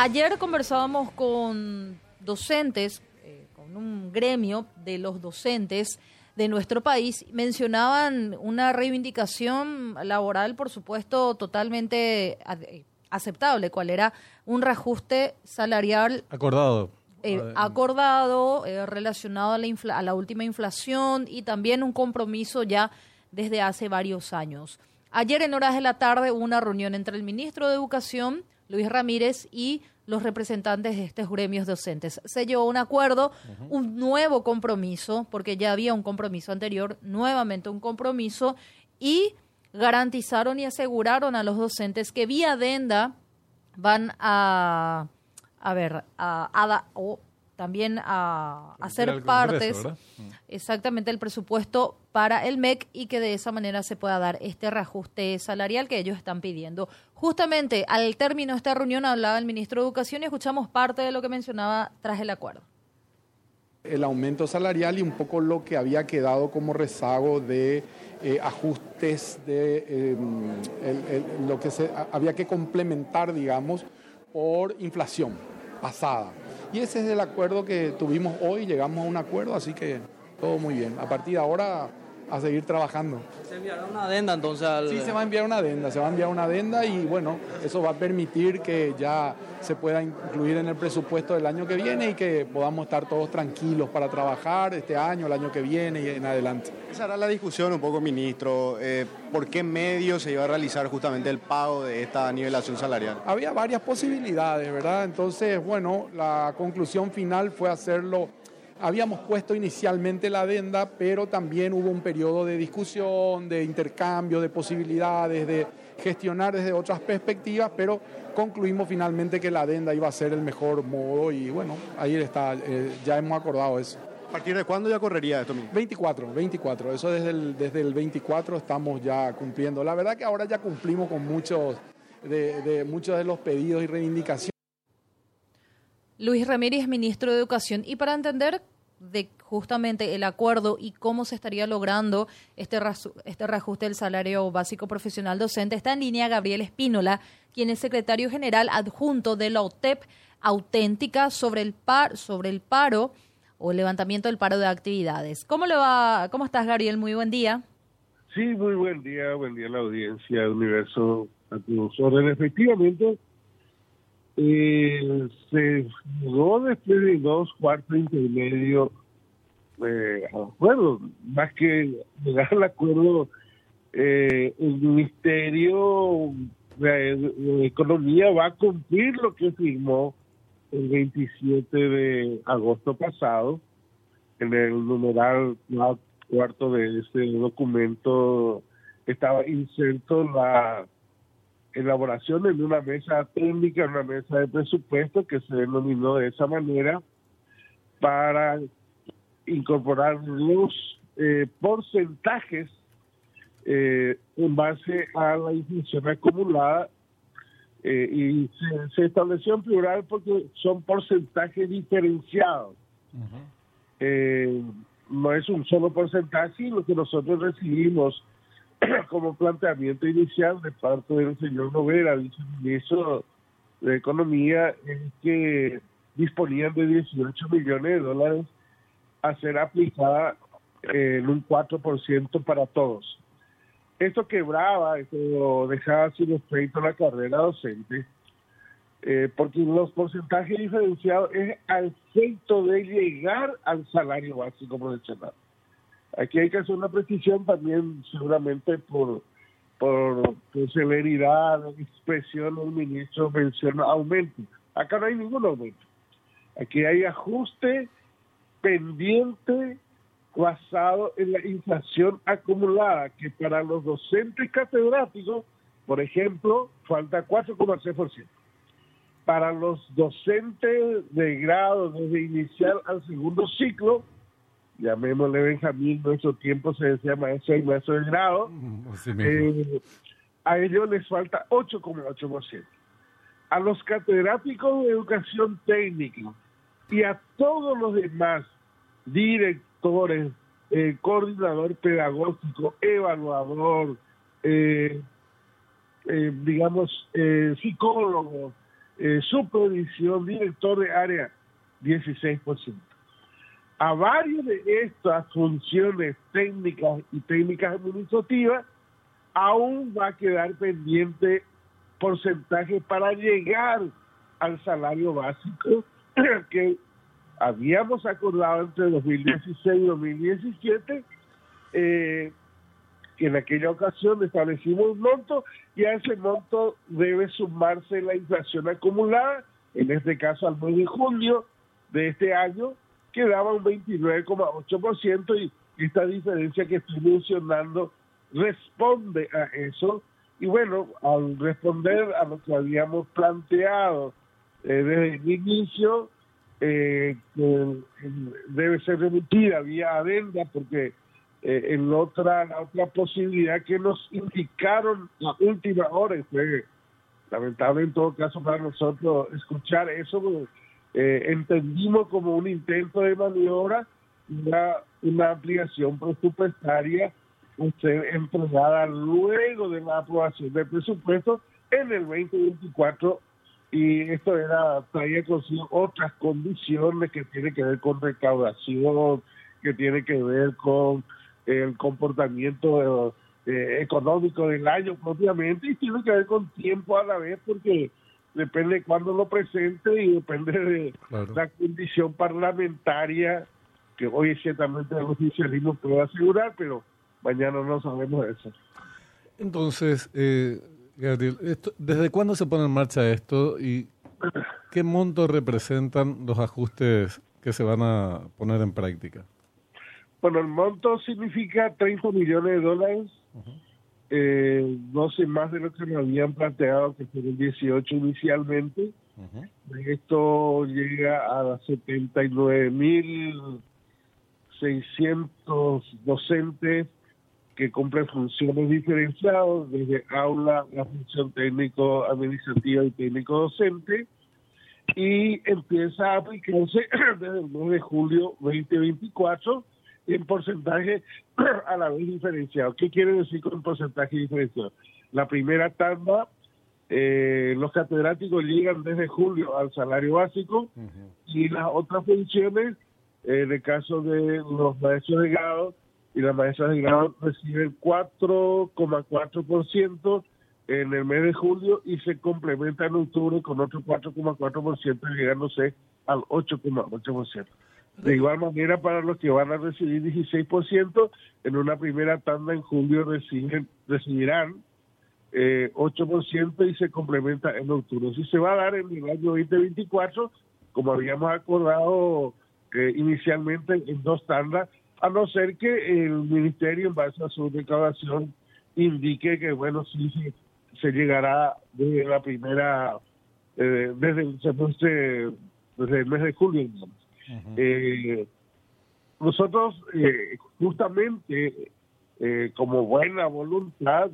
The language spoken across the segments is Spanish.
Ayer conversábamos con docentes, eh, con un gremio de los docentes de nuestro país, mencionaban una reivindicación laboral, por supuesto, totalmente eh, aceptable, cuál era un reajuste salarial acordado. Eh, acordado, relacionado a la, a la última inflación y también un compromiso ya desde hace varios años. Ayer en horas de la tarde hubo una reunión entre el ministro de Educación, Luis Ramírez, y los representantes de estos gremios docentes. Se llevó un acuerdo, un nuevo compromiso, porque ya había un compromiso anterior, nuevamente un compromiso, y garantizaron y aseguraron a los docentes que vía adenda van a, a ver, a, a, también a hacer partes mm. exactamente el presupuesto para el MEC y que de esa manera se pueda dar este reajuste salarial que ellos están pidiendo. Justamente al término de esta reunión hablaba el ministro de Educación y escuchamos parte de lo que mencionaba tras el acuerdo. El aumento salarial y un poco lo que había quedado como rezago de eh, ajustes de em, lo que se había que complementar, digamos, por inflación pasada. Y ese es el acuerdo que tuvimos hoy, llegamos a un acuerdo, así que todo muy bien. A partir de ahora a seguir trabajando. ¿Se enviará una adenda entonces? Al... Sí, se va a enviar una adenda, se va a enviar una adenda y bueno, eso va a permitir que ya se pueda incluir en el presupuesto del año que viene y que podamos estar todos tranquilos para trabajar este año, el año que viene y en adelante. Esa era la discusión un poco, ministro. Eh, ¿Por qué medio se iba a realizar justamente el pago de esta nivelación salarial? Había varias posibilidades, ¿verdad? Entonces, bueno, la conclusión final fue hacerlo Habíamos puesto inicialmente la adenda, pero también hubo un periodo de discusión, de intercambio, de posibilidades, de gestionar desde otras perspectivas, pero concluimos finalmente que la adenda iba a ser el mejor modo y bueno, ahí está, eh, ya hemos acordado eso. ¿A partir de cuándo ya correría esto? 24, 24, eso desde el, desde el 24 estamos ya cumpliendo. La verdad que ahora ya cumplimos con muchos de, de muchos de los pedidos y reivindicaciones. Luis Ramírez, ministro de Educación, y para entender de justamente el acuerdo y cómo se estaría logrando este, este reajuste del salario básico profesional docente, está en línea Gabriel Espínola, quien es secretario general adjunto de la OTEP auténtica sobre el, par, sobre el paro o el levantamiento del paro de actividades. ¿Cómo le va? ¿Cómo estás, Gabriel? Muy buen día. Sí, muy buen día, buen día a la audiencia Universo a tus órdenes. Efectivamente, eh, se jugó después de dos cuartos intermedio eh, al acuerdo, más que llegar al acuerdo, eh, el Ministerio de, Economía va a cumplir lo que firmó el 27 de agosto pasado en el numeral cuarto de ese documento. Estaba inserto la elaboración de una mesa técnica, una mesa de presupuesto que se denominó de esa manera para incorporar los eh, porcentajes eh, en base a la inflación acumulada eh, y se, estableció en plural porque son porcentajes diferenciados. no es un solo porcentaje, lo que nosotros recibimos como planteamiento inicial de parte del señor Novera, viceministro de Economía, es que disponían de 18 millones de dólares a ser aplicada en un 4% para todos. Esto quebraba, esto dejaba sin efecto la carrera docente, eh, porque los porcentajes diferenciados es al efecto de llegar al salario básico profesional. Aquí hay que hacer una precisión también, seguramente por, por, severidad, expresión, el ministro menciona aumento. Acá no hay ningún aumento. Aquí hay ajuste pendiente basado en la inflación acumulada, que para los docentes catedráticos, por ejemplo, falta 4,6%. Para los docentes de grado desde inicial al segundo ciclo, llamémosle Benjamín, en nuestro tiempo se decía maestro y maestro de grado, eh, a ellos les falta 8,8%. A los catedráticos de educación técnica y a todos los demás directores, eh, coordinador pedagógico, evaluador, eh, digamos, psicólogos, eh, supervisión, director de área, 16%. A varias de estas funciones técnicas y técnicas administrativas, aún va a quedar pendiente porcentaje para llegar al salario básico que habíamos acordado entre 2016 y 2017, eh, que en aquella ocasión establecimos un monto y a ese monto debe sumarse la inflación acumulada, en este caso al mes de junio de este año, que daba un 29,8% y esta diferencia que estoy mencionando responde a eso. Y bueno, al responder a lo que habíamos planteado eh, desde el inicio, eh, debe ser remitida vía adenda porque eh, en otra la otra posibilidad que nos indicaron la última hora fue lamentable en todo caso para nosotros escuchar eso eh, entendimos como un intento de maniobra una, una ampliación presupuestaria usted entregada luego de la aprobación del presupuesto en el 2024 y esto era traía consigo otras condiciones que tienen que ver con recaudación, que tiene que ver con el comportamiento eh, económico del año propiamente y tiene que ver con tiempo a la vez porque depende de cuándo lo presente y depende de la condición parlamentaria que hoy ciertamente el oficialismo puede asegurar, pero mañana no sabemos eso. Entonces, eh, Gabriel, ¿desde cuándo se pone en marcha esto y qué monto representan los ajustes que se van a poner en práctica? Bueno, el monto significa 30 millones de dólares, eh, no sé más de lo que me habían planteado, que fueron 18 inicialmente. Esto llega a 79.600 docentes que cumple funciones diferenciadas, desde aula, la función técnico-administrativa y técnico-docente, y empieza a aplicarse desde el mes de julio 2024 en porcentaje a la vez diferenciado. ¿Qué quiere decir con porcentaje diferenciado? La primera tanda, eh, los catedráticos llegan desde julio al salario básico y las otras funciones, eh, en el caso de los maestros de grado, y las maestras de grado reciben 4,4% en el mes de julio y se complementa en octubre con otro 4,4% llegándose al 8,8%. De igual manera, para los que van a recibir 16%, en una primera tanda en julio reciben, recibirán eh, 8% y se complementa en octubre. Si se va a dar en el año 2024, como habíamos acordado eh, inicialmente en dos tandas, a no ser que el ministerio, en base a su declaración, indique que, bueno, sí, se llegará desde la primera, eh, desde, el, desde el mes de julio. Eh, nosotros, eh, justamente, eh, como buena voluntad,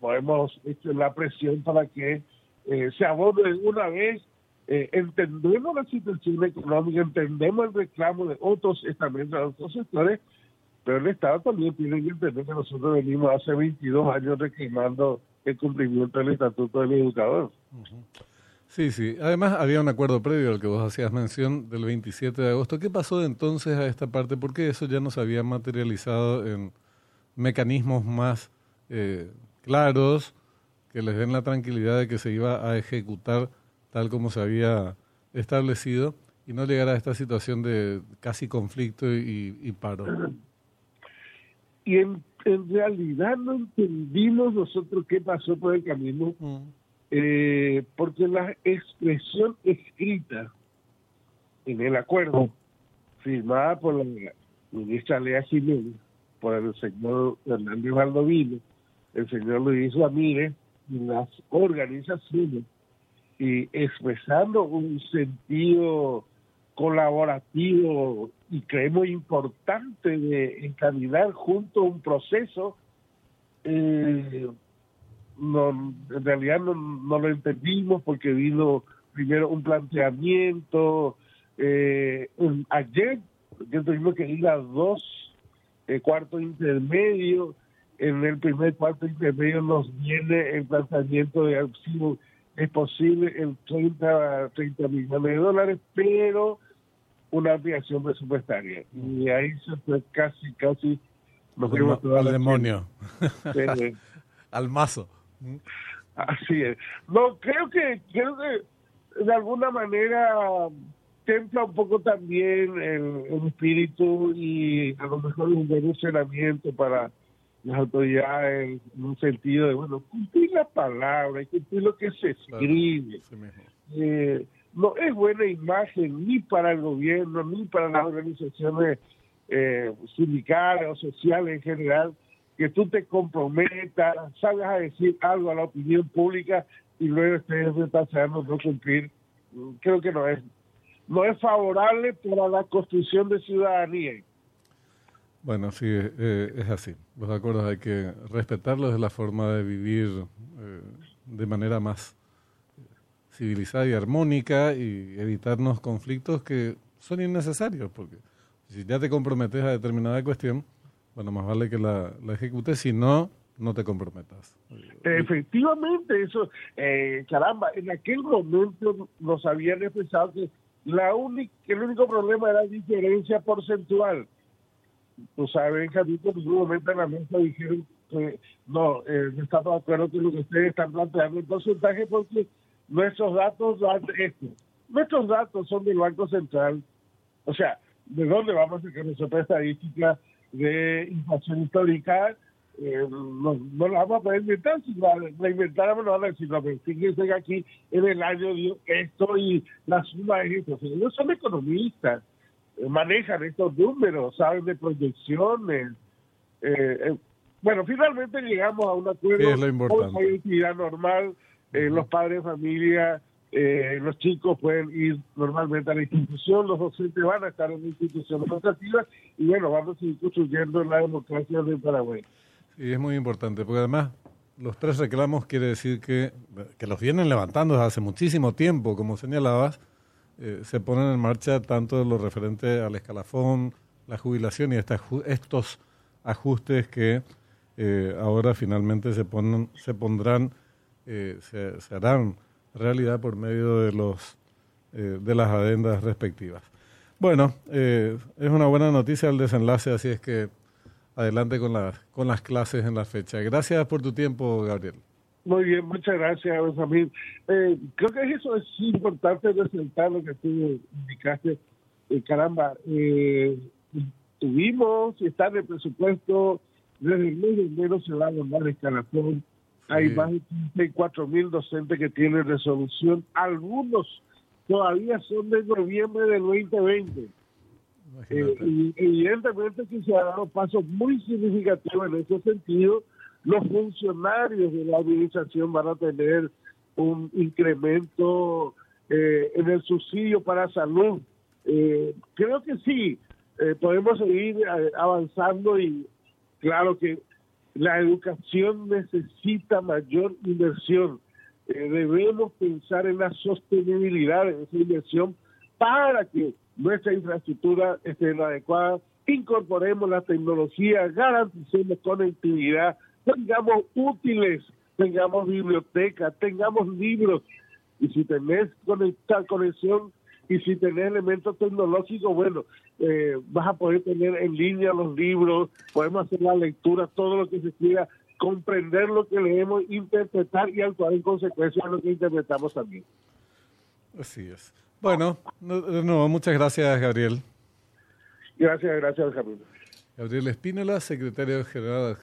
podemos hacer la presión para que eh, se aborde una vez. Eh, entendemos la situación económica, entendemos el reclamo de otros estamentos, de otros sectores, pero el Estado también tiene que entender que nosotros venimos hace 22 años reclamando el cumplimiento del Estatuto del Educador. Sí, sí. Además, había un acuerdo previo al que vos hacías mención del 27 de agosto. ¿Qué pasó entonces a esta parte? ¿Por qué eso ya no se había materializado en mecanismos más eh, claros que les den la tranquilidad de que se iba a ejecutar tal como se había establecido y no llegar a esta situación de casi conflicto y, paro. Y en, realidad no entendimos nosotros qué pasó por el camino, mm. Eh, porque la expresión escrita en el acuerdo, firmada por la ministra Lea Jiménez, por el señor Hernández Valdovino, el señor Luis Ramírez y las organizaciones y expresando un sentido colaborativo y creemos importante de encaminar junto a un proceso, eh, no, en realidad no, no, lo entendimos porque vino primero un planteamiento. Eh, ayer yo tuvimos que ir a dos eh, cuartos intermedios. En el primer cuarto intermedio nos viene el planteamiento de archivo es posible el 30, 30 millones de dólares, pero una ampliación presupuestaria. Y ahí se fue casi, casi... Nos al demonio. al mazo. Así es. No, creo que, creo que de alguna manera templa un poco también el, espíritu y a lo mejor un buen funcionamiento para las autoridades en un sentido de, bueno, cumplir la palabra y cumplir lo que se escribe. Eh, no es buena imagen ni para el gobierno, ni para las organizaciones eh, sindicales o sociales en general, que tú te comprometas, salgas a decir algo a la opinión pública y luego estés retrasando no cumplir. Creo que no es no es favorable para la construcción de ciudadanía. Bueno, sí, eh, es así. Los acuerdos hay que respetarlos, es la forma de vivir eh, de manera más civilizada y armónica y evitarnos conflictos que son innecesarios, porque si ya te comprometes a determinada cuestión, bueno, más vale que la, la ejecutes, si no, no te comprometas. Efectivamente, eso, eh, caramba, en aquel momento nos habían expresado que la única, el único problema era la diferencia porcentual. Tú sabes, Benjamín, en ningún momento en la mesa dijeron no, eh, estamos de acuerdo con lo que ustedes están planteando el porcentaje porque nuestros datos dan esto. Nuestros datos son del Banco Central. O sea, ¿de dónde vamos a sacar nuestra estadística de inflación histórica? Eh, no, no la vamos a poder inventar, si la, la inventáramos, no van a decir, no, pero fíjense que aquí en el año dio esto y la suma es esto. Ellos son economistas, eh, manejan estos números, saben de proyecciones. Eh, bueno, finalmente llegamos a un acuerdo. Es lo importante. Hay actividad normal, los padres de familia, los chicos pueden ir normalmente a la institución, los docentes van a estar en la institución educativa y bueno, vamos a seguir construyendo la democracia de Paraguay. Y es muy importante, porque además los tres reclamos quiere decir que, que los vienen levantando desde hace muchísimo tiempo, como señalabas, eh, se ponen en marcha tanto lo referente al escalafón, la jubilación y estos ajustes que eh, ahora finalmente se, ponen, se pondrán, eh, se, se, harán realidad por medio de, los, de las adendas respectivas. Bueno, es una buena noticia el desenlace, así es que adelante con, la, con las clases en la fecha. Gracias por tu tiempo, Gabriel. Muy bien, muchas gracias, Benjamín. Eh, creo que eso es importante resaltar lo que tú indicaste. Eh, caramba, eh, tuvimos, está en el presupuesto, desde el mes de enero se va a mandar escalafón. Hay más de 34 mil docentes que tienen resolución. Algunos todavía son de noviembre del 2020. Eh, y evidentemente que se ha dado pasos muy significativos en ese sentido. Los funcionarios de la administración van a tener un incremento eh, en el subsidio para salud. Eh, creo que sí, podemos seguir avanzando y claro que la educación necesita mayor inversión. debemos pensar en la sostenibilidad de esa inversión para que nuestra infraestructura esté adecuada, incorporemos la tecnología, garanticemos conectividad, tengamos útiles, tengamos biblioteca, tengamos libros. Y si tenés conectar, conexión y si tenés elementos tecnológicos, bueno, eh, vas a poder tener en línea los libros, podemos hacer la lectura, todo lo que se quiera, comprender lo que leemos, interpretar y actuar en consecuencia de lo que interpretamos también. Así es. Bueno, no, muchas gracias, Gabriel. Gracias, gracias, Gabriel. Gabriel Espínola, secretario general